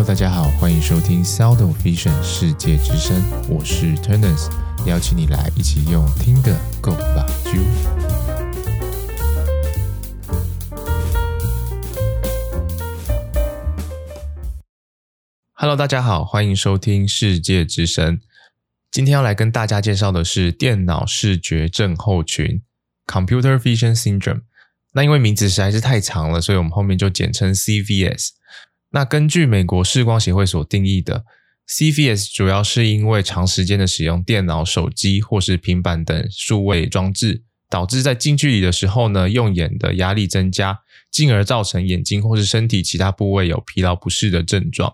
Hello，大家好，欢迎收听 Sound of Vision 世界之声，我是 Turners，邀请你来一起用听的 Go 吧。Hello，大家好，欢迎收听世界之声。今天要来跟大家介绍的是电脑视觉症候群 （Computer Vision Syndrome）。那因为名字实在是太长了，所以我们后面就简称 CVS。那根据美国视光协会所定义的 CVS，主要是因为长时间的使用电脑、手机或是平板等数位装置，导致在近距离的时候呢，用眼的压力增加，进而造成眼睛或是身体其他部位有疲劳不适的症状。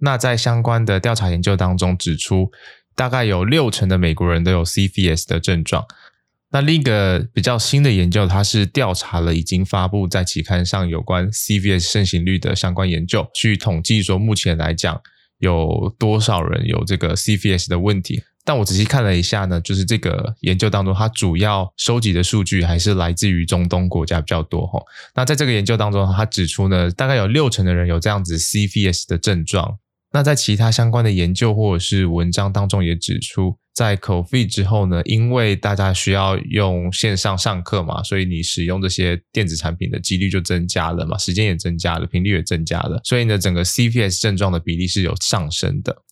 那在相关的调查研究当中指出，大概有六成的美国人都有 CVS 的症状。那另一个比较新的研究，它是调查了已经发布在期刊上有关 CVS 盛行率的相关研究，去统计说目前来讲有多少人有这个 CVS 的问题。但我仔细看了一下呢，就是这个研究当中，它主要收集的数据还是来自于中东国家比较多哈。那在这个研究当中，它指出呢，大概有六成的人有这样子 CVS 的症状。那在其他相关的研究或者是文章当中也指出，在 COVID 之后呢，因为大家需要用线上上课嘛，所以你使用这些电子产品的几率就增加了嘛，时间也增加了，频率也增加了，所以呢，整个 CVS 症状的比例是有上升的。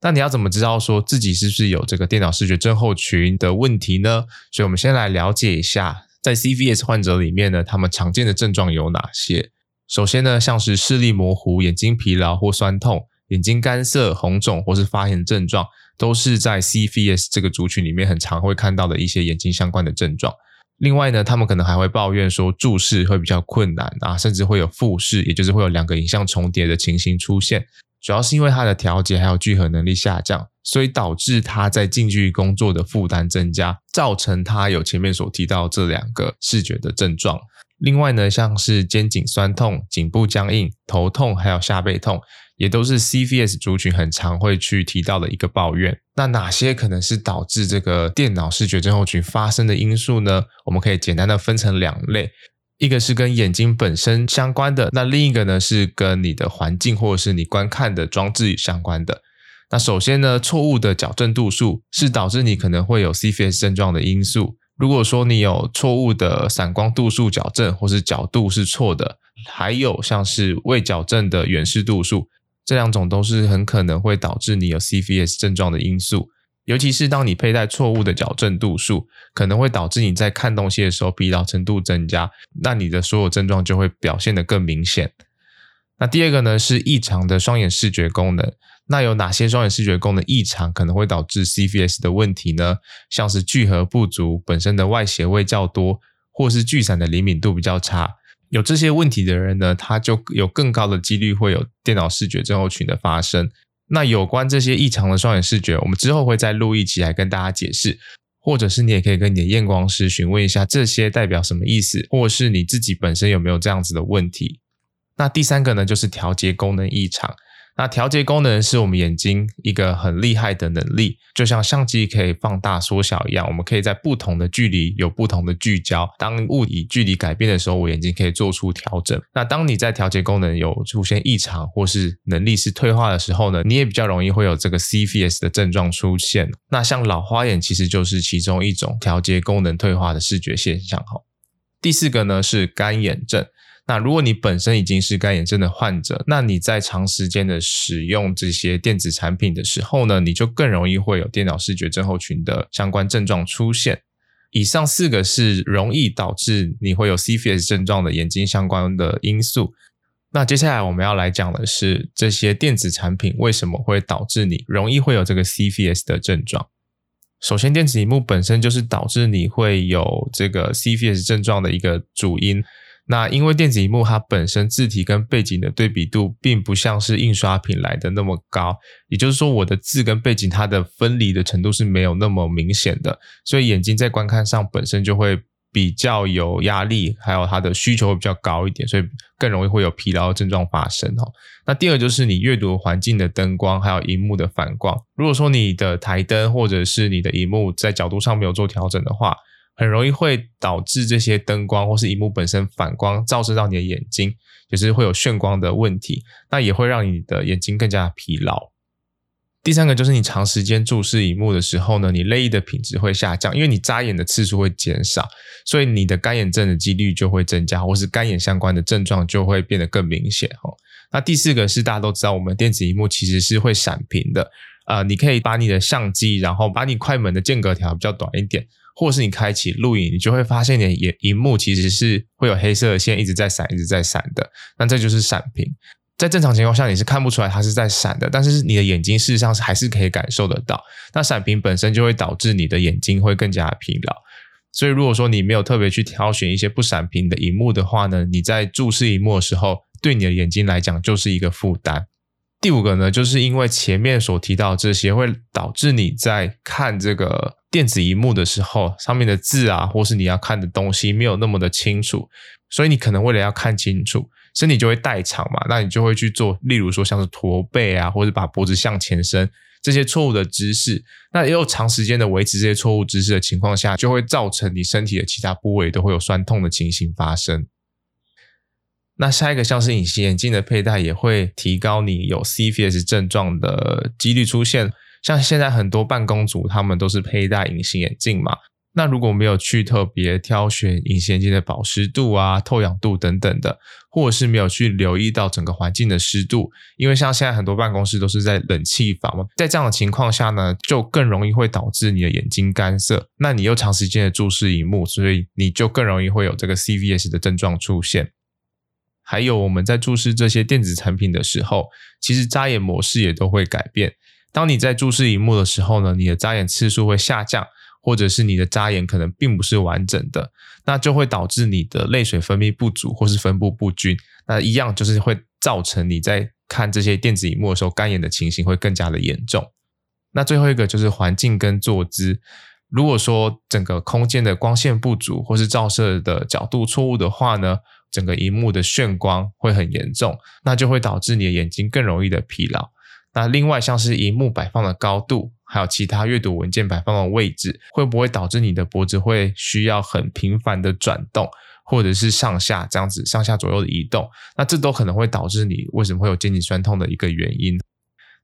那你要怎么知道说自己是不是有这个电脑视觉症候群的问题呢？所以我们先来了解一下，在 CVS 患者里面呢，他们常见的症状有哪些？首先呢，像是视力模糊、眼睛疲劳或酸痛。眼睛干涩、红肿或是发炎症状，都是在 CVS 这个族群里面很常会看到的一些眼睛相关的症状。另外呢，他们可能还会抱怨说注视会比较困难啊，甚至会有复视，也就是会有两个影像重叠的情形出现。主要是因为它的调节还有聚合能力下降，所以导致他在近距离工作的负担增加，造成他有前面所提到这两个视觉的症状。另外呢，像是肩颈酸痛、颈部僵硬、头痛，还有下背痛。也都是 CVS 族群很常会去提到的一个抱怨。那哪些可能是导致这个电脑视觉症候群发生的因素呢？我们可以简单的分成两类，一个是跟眼睛本身相关的，那另一个呢是跟你的环境或者是你观看的装置相关的。那首先呢，错误的矫正度数是导致你可能会有 CVS 症状的因素。如果说你有错误的散光度数矫正，或是角度是错的，还有像是未矫正的远视度数。这两种都是很可能会导致你有 CVS 症状的因素，尤其是当你佩戴错误的矫正度数，可能会导致你在看东西的时候疲劳程度增加，那你的所有症状就会表现得更明显。那第二个呢是异常的双眼视觉功能，那有哪些双眼视觉功能异常可能会导致 CVS 的问题呢？像是聚合不足、本身的外斜位较多，或是聚散的灵敏度比较差。有这些问题的人呢，他就有更高的几率会有电脑视觉症候群的发生。那有关这些异常的双眼视觉，我们之后会再录一期来跟大家解释，或者是你也可以跟你的验光师询问一下这些代表什么意思，或是你自己本身有没有这样子的问题。那第三个呢，就是调节功能异常。那调节功能是我们眼睛一个很厉害的能力，就像相机可以放大缩小一样，我们可以在不同的距离有不同的聚焦。当物体距离改变的时候，我眼睛可以做出调整。那当你在调节功能有出现异常或是能力是退化的时候呢，你也比较容易会有这个 CVS 的症状出现。那像老花眼其实就是其中一种调节功能退化的视觉现象。哈，第四个呢是干眼症。那如果你本身已经是干眼症的患者，那你在长时间的使用这些电子产品的时候呢，你就更容易会有电脑视觉症候群的相关症状出现。以上四个是容易导致你会有 CFS 症状的眼睛相关的因素。那接下来我们要来讲的是这些电子产品为什么会导致你容易会有这个 CFS 的症状。首先，电子荧幕本身就是导致你会有这个 CFS 症状的一个主因。那因为电子荧幕它本身字体跟背景的对比度并不像是印刷品来的那么高，也就是说我的字跟背景它的分离的程度是没有那么明显的，所以眼睛在观看上本身就会比较有压力，还有它的需求会比较高一点，所以更容易会有疲劳症状发生哈。那第二就是你阅读环境的灯光还有荧幕的反光，如果说你的台灯或者是你的荧幕在角度上没有做调整的话。很容易会导致这些灯光或是荧幕本身反光照射到你的眼睛，就是会有眩光的问题，那也会让你的眼睛更加疲劳。第三个就是你长时间注视荧幕的时候呢，你泪液的品质会下降，因为你眨眼的次数会减少，所以你的干眼症的几率就会增加，或是干眼相关的症状就会变得更明显哦。那第四个是大家都知道，我们电子荧幕其实是会闪屏的。呃，你可以把你的相机，然后把你快门的间隔调比较短一点，或是你开启录影，你就会发现你的眼荧幕其实是会有黑色的线一直在闪，一直在闪的。那这就是闪屏。在正常情况下，你是看不出来它是在闪的，但是你的眼睛事实上是还是可以感受得到。那闪屏本身就会导致你的眼睛会更加疲劳。所以如果说你没有特别去挑选一些不闪屏的荧幕的话呢，你在注视荧幕的时候，对你的眼睛来讲就是一个负担。第五个呢，就是因为前面所提到这些，会导致你在看这个电子荧幕的时候，上面的字啊，或是你要看的东西没有那么的清楚，所以你可能为了要看清楚，身体就会代偿嘛，那你就会去做，例如说像是驼背啊，或者把脖子向前伸这些错误的姿势，那也有长时间的维持这些错误姿势的情况下，就会造成你身体的其他部位都会有酸痛的情形发生。那下一个像是隐形眼镜的佩戴，也会提高你有 CVS 症状的几率出现。像现在很多办公族，他们都是佩戴隐形眼镜嘛。那如果没有去特别挑选隐形眼镜的保湿度啊、透氧度等等的，或者是没有去留意到整个环境的湿度，因为像现在很多办公室都是在冷气房嘛，在这样的情况下呢，就更容易会导致你的眼睛干涩。那你又长时间的注视荧幕，所以你就更容易会有这个 CVS 的症状出现。还有我们在注视这些电子产品的时候，其实眨眼模式也都会改变。当你在注视荧幕的时候呢，你的眨眼次数会下降，或者是你的眨眼可能并不是完整的，那就会导致你的泪水分泌不足或是分布不均。那一样就是会造成你在看这些电子荧幕的时候干眼的情形会更加的严重。那最后一个就是环境跟坐姿。如果说整个空间的光线不足，或是照射的角度错误的话呢，整个荧幕的眩光会很严重，那就会导致你的眼睛更容易的疲劳。那另外像是荧幕摆放的高度，还有其他阅读文件摆放的位置，会不会导致你的脖子会需要很频繁的转动，或者是上下这样子上下左右的移动？那这都可能会导致你为什么会有肩颈酸痛的一个原因。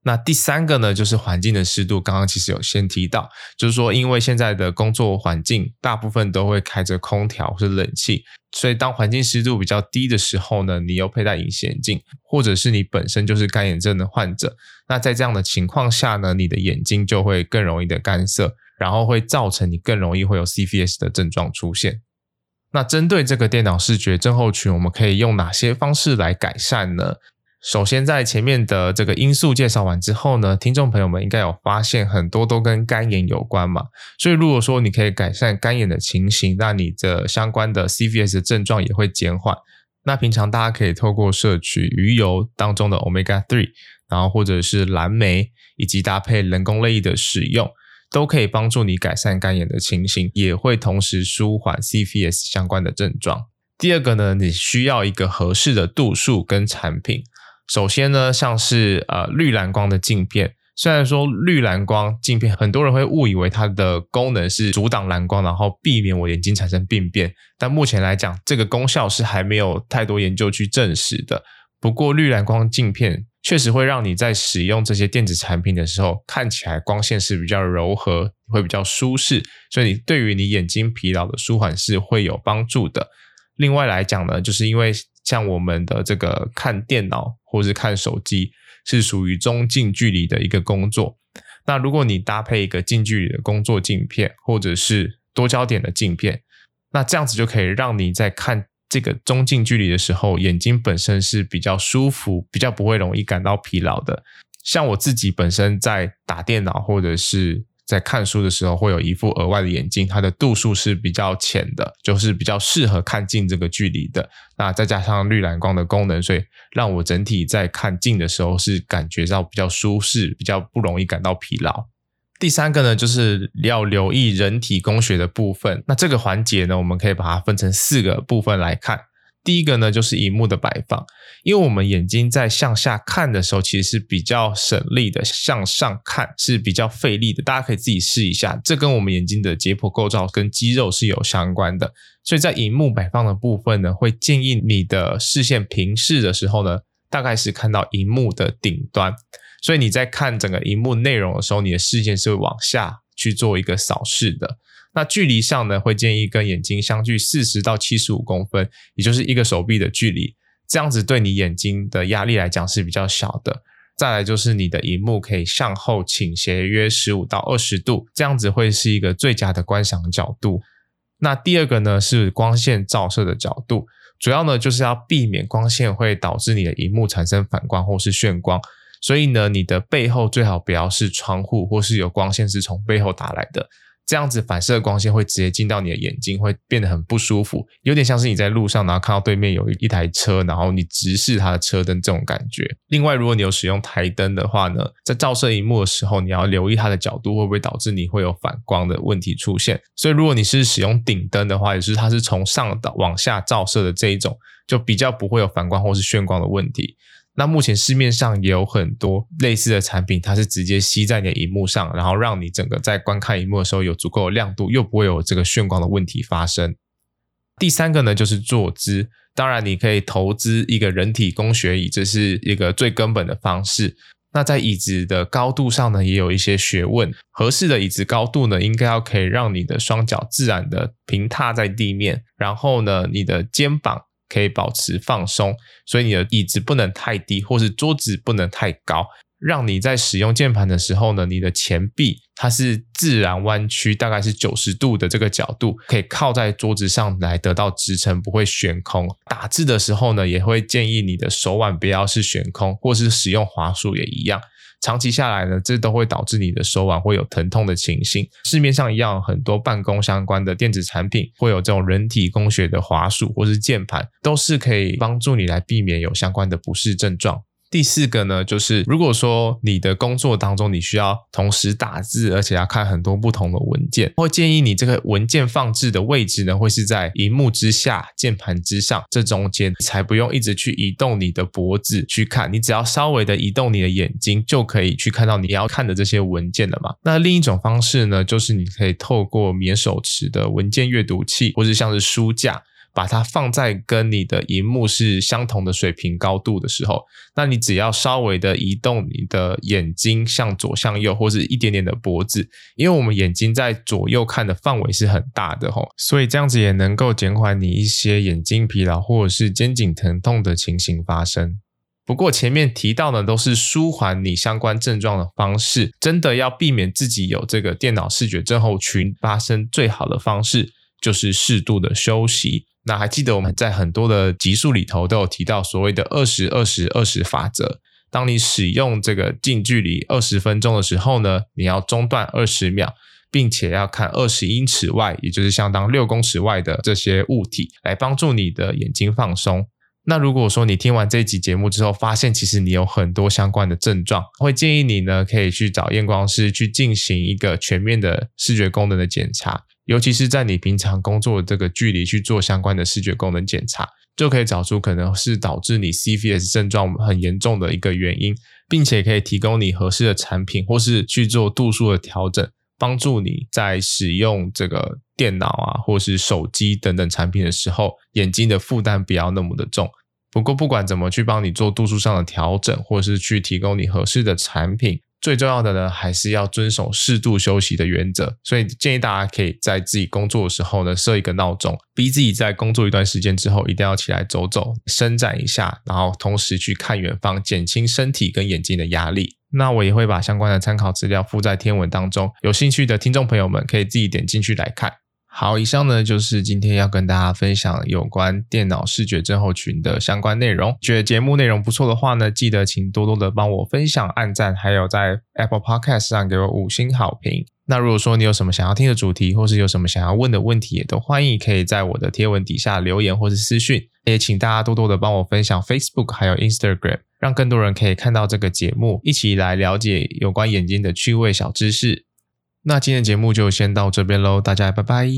那第三个呢，就是环境的湿度。刚刚其实有先提到，就是说，因为现在的工作环境大部分都会开着空调或者冷气，所以当环境湿度比较低的时候呢，你又佩戴隐形眼镜，或者是你本身就是干眼症的患者，那在这样的情况下呢，你的眼睛就会更容易的干涩，然后会造成你更容易会有 CVS 的症状出现。那针对这个电脑视觉症候群，我们可以用哪些方式来改善呢？首先，在前面的这个因素介绍完之后呢，听众朋友们应该有发现很多都跟干眼有关嘛。所以，如果说你可以改善干眼的情形，那你的相关的 CVS 症状也会减缓。那平常大家可以透过摄取鱼油当中的 Omega 3，然后或者是蓝莓，以及搭配人工泪液的使用，都可以帮助你改善干眼的情形，也会同时舒缓 CVS 相关的症状。第二个呢，你需要一个合适的度数跟产品。首先呢，像是呃绿蓝光的镜片，虽然说绿蓝光镜片很多人会误以为它的功能是阻挡蓝光，然后避免我眼睛产生病变，但目前来讲，这个功效是还没有太多研究去证实的。不过绿蓝光镜片确实会让你在使用这些电子产品的时候，看起来光线是比较柔和，会比较舒适，所以你对于你眼睛疲劳的舒缓是会有帮助的。另外来讲呢，就是因为像我们的这个看电脑或是看手机是属于中近距离的一个工作，那如果你搭配一个近距离的工作镜片或者是多焦点的镜片，那这样子就可以让你在看这个中近距离的时候，眼睛本身是比较舒服，比较不会容易感到疲劳的。像我自己本身在打电脑或者是在看书的时候，会有一副额外的眼镜，它的度数是比较浅的，就是比较适合看近这个距离的。那再加上绿蓝光的功能，所以让我整体在看近的时候是感觉到比较舒适，比较不容易感到疲劳。第三个呢，就是要留意人体工学的部分。那这个环节呢，我们可以把它分成四个部分来看。第一个呢，就是荧幕的摆放，因为我们眼睛在向下看的时候，其实是比较省力的；向上看是比较费力的。大家可以自己试一下，这跟我们眼睛的解剖构造跟肌肉是有相关的。所以在荧幕摆放的部分呢，会建议你的视线平视的时候呢，大概是看到荧幕的顶端。所以你在看整个荧幕内容的时候，你的视线是会往下去做一个扫视的。那距离上呢，会建议跟眼睛相距四十到七十五公分，也就是一个手臂的距离，这样子对你眼睛的压力来讲是比较小的。再来就是你的荧幕可以向后倾斜约十五到二十度，这样子会是一个最佳的观赏角度。那第二个呢，是光线照射的角度，主要呢就是要避免光线会导致你的荧幕产生反光或是眩光，所以呢，你的背后最好不要是窗户或是有光线是从背后打来的。这样子反射光线会直接进到你的眼睛，会变得很不舒服，有点像是你在路上，然后看到对面有一台车，然后你直视它的车灯这种感觉。另外，如果你有使用台灯的话呢，在照射荧幕的时候，你要留意它的角度会不会导致你会有反光的问题出现。所以，如果你是使用顶灯的话，也是它是从上到往下照射的这一种，就比较不会有反光或是眩光的问题。那目前市面上也有很多类似的产品，它是直接吸在你的荧幕上，然后让你整个在观看荧幕的时候有足够的亮度，又不会有这个眩光的问题发生。第三个呢，就是坐姿，当然你可以投资一个人体工学椅，这是一个最根本的方式。那在椅子的高度上呢，也有一些学问。合适的椅子高度呢，应该要可以让你的双脚自然的平踏在地面，然后呢，你的肩膀。可以保持放松，所以你的椅子不能太低，或是桌子不能太高，让你在使用键盘的时候呢，你的前臂它是自然弯曲，大概是九十度的这个角度，可以靠在桌子上来得到支撑，不会悬空。打字的时候呢，也会建议你的手腕不要是悬空，或是使用滑鼠也一样。长期下来呢，这都会导致你的手腕会有疼痛的情形。市面上一样很多办公相关的电子产品，会有这种人体工学的滑鼠或是键盘，都是可以帮助你来避免有相关的不适症状。第四个呢，就是如果说你的工作当中你需要同时打字，而且要看很多不同的文件，会建议你这个文件放置的位置呢，会是在荧幕之下、键盘之上这中间，才不用一直去移动你的脖子去看，你只要稍微的移动你的眼睛，就可以去看到你要看的这些文件了嘛。那另一种方式呢，就是你可以透过免手持的文件阅读器，或是像是书架。把它放在跟你的荧幕是相同的水平高度的时候，那你只要稍微的移动你的眼睛向左向右，或是一点点的脖子，因为我们眼睛在左右看的范围是很大的吼，所以这样子也能够减缓你一些眼睛疲劳或者是肩颈疼痛的情形发生。不过前面提到的都是舒缓你相关症状的方式，真的要避免自己有这个电脑视觉症候群发生，最好的方式就是适度的休息。那还记得我们在很多的集数里头都有提到所谓的二十二十二十法则。当你使用这个近距离二十分钟的时候呢，你要中断二十秒，并且要看二十英尺外，也就是相当六公尺外的这些物体，来帮助你的眼睛放松。那如果说你听完这一集节目之后，发现其实你有很多相关的症状，会建议你呢可以去找验光师去进行一个全面的视觉功能的检查。尤其是在你平常工作的这个距离去做相关的视觉功能检查，就可以找出可能是导致你 CVS 症状很严重的一个原因，并且可以提供你合适的产品，或是去做度数的调整，帮助你在使用这个电脑啊，或是手机等等产品的时候，眼睛的负担不要那么的重。不过不管怎么去帮你做度数上的调整，或是去提供你合适的产品。最重要的呢，还是要遵守适度休息的原则。所以建议大家可以在自己工作的时候呢，设一个闹钟，逼自己在工作一段时间之后，一定要起来走走，伸展一下，然后同时去看远方，减轻身体跟眼睛的压力。那我也会把相关的参考资料附在天文当中，有兴趣的听众朋友们可以自己点进去来看。好，以上呢就是今天要跟大家分享有关电脑视觉症候群的相关内容。觉得节目内容不错的话呢，记得请多多的帮我分享、按赞，还有在 Apple Podcast 上给我五星好评。那如果说你有什么想要听的主题，或是有什么想要问的问题，也都欢迎可以在我的贴文底下留言或是私讯。也请大家多多的帮我分享 Facebook 还有 Instagram，让更多人可以看到这个节目，一起来了解有关眼睛的趣味小知识。那今天的节目就先到这边喽，大家拜拜。